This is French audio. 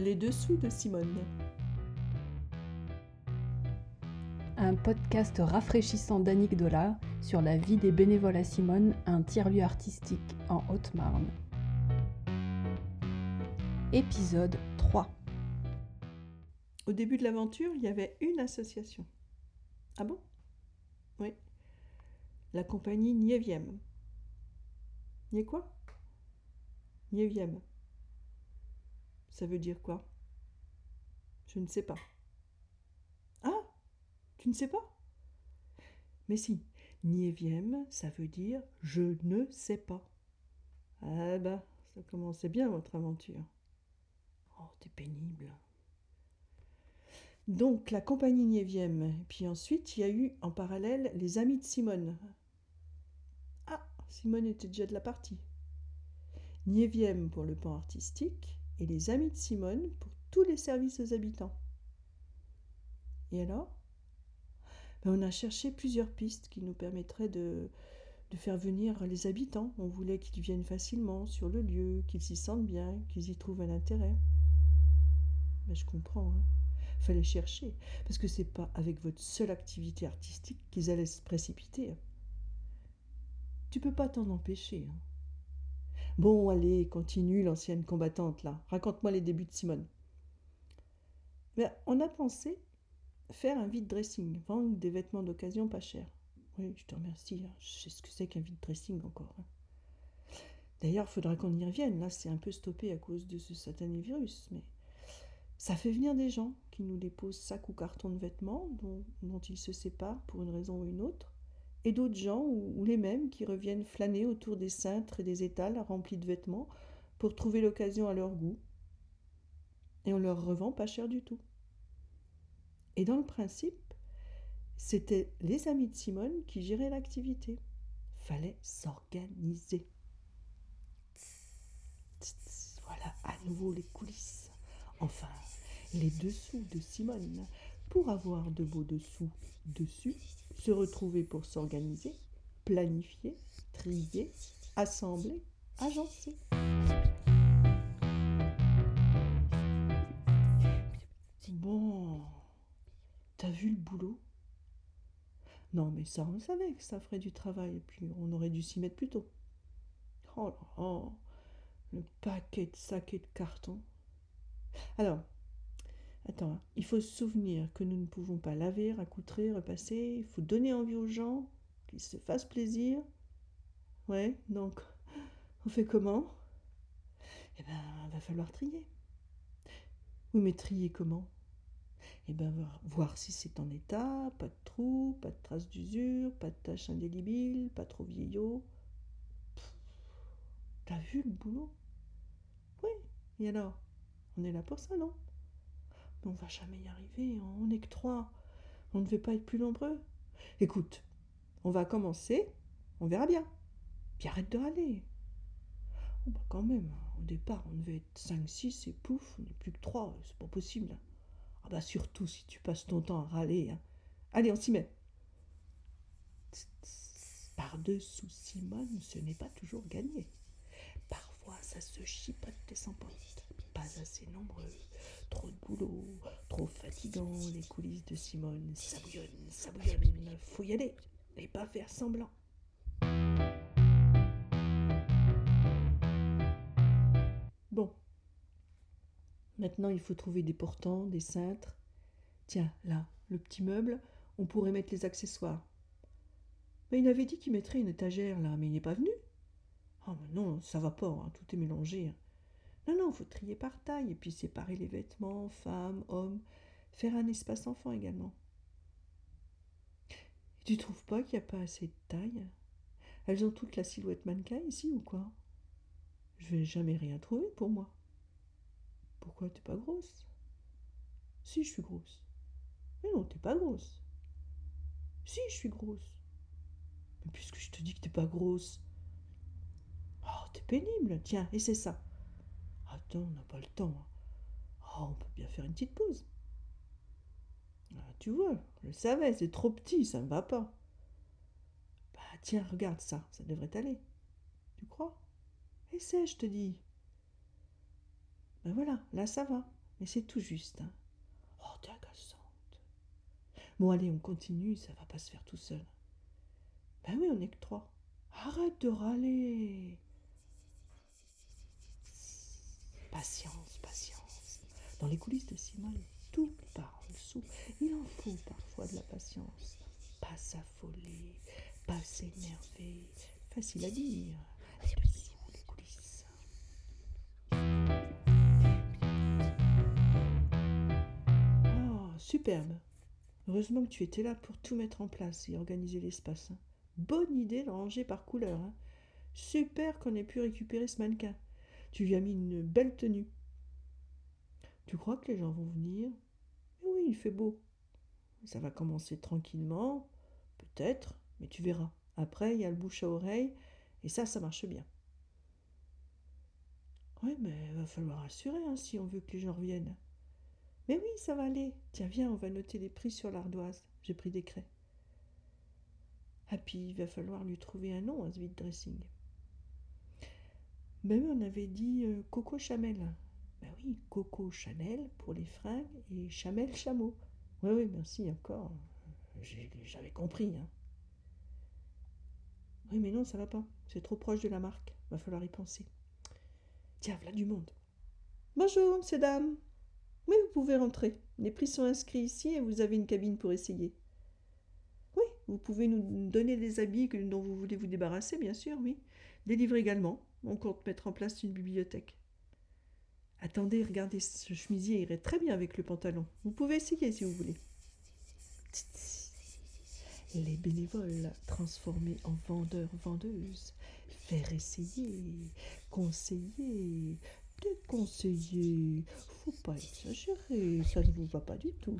Les dessous de Simone. Un podcast rafraîchissant d'Annick Dollard sur la vie des bénévoles à Simone, un tiers-lieu artistique en Haute-Marne. Épisode 3 Au début de l'aventure, il y avait une association. Ah bon? Oui. La compagnie Niévième. Nié quoi? Niévième. Ça veut dire quoi? Je ne sais pas. Ah Tu ne sais pas? Mais si, niévième, ça veut dire je ne sais pas. Ah bah, ça commençait bien votre aventure. Oh, t'es pénible. Donc, la compagnie Niévième. Puis ensuite, il y a eu en parallèle les amis de Simone. Ah, Simone était déjà de la partie. Niévième pour le pan artistique et les amis de Simone pour tous les services aux habitants. Et alors? Ben, On a cherché plusieurs pistes qui nous permettraient de, faire venir les habitants. On voulait qu'ils viennent facilement sur le lieu, qu'ils s'y sentent bien, qu'ils y trouvent un intérêt. Ben, je comprends. Hein. Fallait chercher, parce que c'est pas avec votre seule activité artistique qu'ils allaient se précipiter. Tu peux pas t'en empêcher. Hein. Bon, allez, continue l'ancienne combattante là. Raconte-moi les débuts de Simone. Ben, on a pensé faire un vide dressing, vendre des vêtements d'occasion pas chers. Oui, je te remercie. Hein. Je sais ce que c'est qu'un vide dressing encore. Hein. D'ailleurs, il faudra qu'on y revienne. Là, c'est un peu stoppé à cause de ce satané virus. Mais ça fait venir des gens qui nous déposent sacs ou cartons de vêtements dont ils se séparent pour une raison ou une autre et d'autres gens, ou, les mêmes, qui reviennent flâner autour des cintres et des étals remplis de vêtements pour trouver l'occasion à leur goût. Et on leur revend pas cher du tout. Et dans le principe, c'était les amis de Simone qui géraient l'activité. Fallait s'organiser. Voilà à nouveau les coulisses. Enfin, les dessous de Simone pour avoir de beaux dessous dessus se retrouver pour s'organiser, planifier, trier, assembler, agencer. Bon, t'as vu le boulot? Non, mais ça, on savait que ça ferait du travail, et puis on aurait dû s'y mettre plus tôt. Oh là le paquet de sacs et de cartons. Alors, Attends, il faut se souvenir que nous ne pouvons pas laver, raccoutrer, repasser. Il faut donner envie aux gens, qu'ils se fassent plaisir. Ouais, donc, on fait comment? Eh ben, va falloir trier. Oui, mais trier comment? Eh ben, voir si c'est en état, pas de trous, pas de traces d'usure, pas de taches indélébiles, pas trop vieillot. T'as vu le boulot? Oui, et alors? On est là pour ça, non? On va jamais y arriver, on n'est que trois. On ne veut pas être plus nombreux. Écoute, on va commencer, on verra bien. Puis arrête de râler. Oh bah quand même, au départ, on devait être cinq, six, et pouf, on n'est plus que trois, c'est pas possible. Ah bah surtout si tu passes ton temps à râler. Hein. Allez, on s'y met. Par-dessous Simone, ce n'est pas toujours gagné. Parfois, ça se chipote des sans Pas assez nombreux Trop de boulot, trop fatigant, les coulisses de Simone, ça bouillonne, ça bouillonne, faut y aller, et pas faire semblant. Bon. Maintenant, il faut trouver des portants, des cintres. Tiens, là, le petit meuble, on pourrait mettre les accessoires. Mais il avait dit qu'il mettrait une étagère là, mais il n'est pas venu. Oh, mais non, ça va pas, hein, tout est mélangé. Hein. Non, non, faut trier par taille et puis séparer les vêtements, femmes, hommes, faire un espace enfant également. Et tu trouves pas qu'il n'y a pas assez de taille? Elles ont toute la silhouette mannequin ici ou quoi? Je vais jamais rien trouver pour moi. Pourquoi t'es pas grosse? Si, je suis grosse. Mais non, t'es pas grosse. Si, je suis grosse. Mais puisque je te dis que t'es pas grosse. Oh, t'es pénible. Tiens, et c'est ça. On n'a pas le temps. Oh, on peut bien faire une petite pause. Ah, tu vois, je le savais, c'est trop petit, ça ne va pas. Bah tiens, regarde ça, ça devrait aller. Tu crois? Essaie, je te dis. Ben voilà, là ça va. mais c'est tout juste. Hein. Oh, t'es agaçante. Bon, allez, on continue, ça va pas se faire tout seul. Ben oui, on n'est que trois. Arrête de râler. Patience, patience. Dans les coulisses de Simone, tout part en dessous. Il en faut parfois de la patience. Pas s'affoler, pas s'énerver. Facile à dire. Les coulisses. Oh, superbe. Heureusement que tu étais là pour tout mettre en place et organiser l'espace. Hein. Bonne idée de ranger par couleur. Hein. Super qu'on ait pu récupérer ce mannequin. Tu lui as mis une belle tenue. Tu crois que les gens vont venir? Oui, il fait beau. Ça va commencer tranquillement, peut-être, mais tu verras. Après, il y a le bouche à oreille, et ça, ça marche bien. Oui, mais il va falloir assurer hein, si on veut que les gens reviennent. Mais oui, ça va aller. Tiens, viens, on va noter les prix sur l'ardoise. J'ai pris des craies. Ah, puis il va falloir lui trouver un nom à ce vide dressing. Ben oui, on avait dit euh, Coco Chamel. Ben oui, Coco Chanel pour les fringues et Chamel chameau. Oui, oui, merci encore. J'avais compris. Hein. Oui, mais non, ça va pas. C'est trop proche de la marque. Va falloir y penser. Tiens, voilà du monde. Bonjour, ces dames. Oui, vous pouvez rentrer. Les prix sont inscrits ici et vous avez une cabine pour essayer. Oui, vous pouvez nous donner des habits dont vous voulez vous débarrasser, bien sûr, oui. Des livres également. On compte mettre en place une bibliothèque. Attendez, regardez, ce chemisier irait très bien avec le pantalon. Vous pouvez essayer si vous voulez. Les bénévoles transformés en vendeurs-vendeuses. Faire essayer, conseiller, déconseiller. Faut pas exagérer, ça ne vous va pas du tout.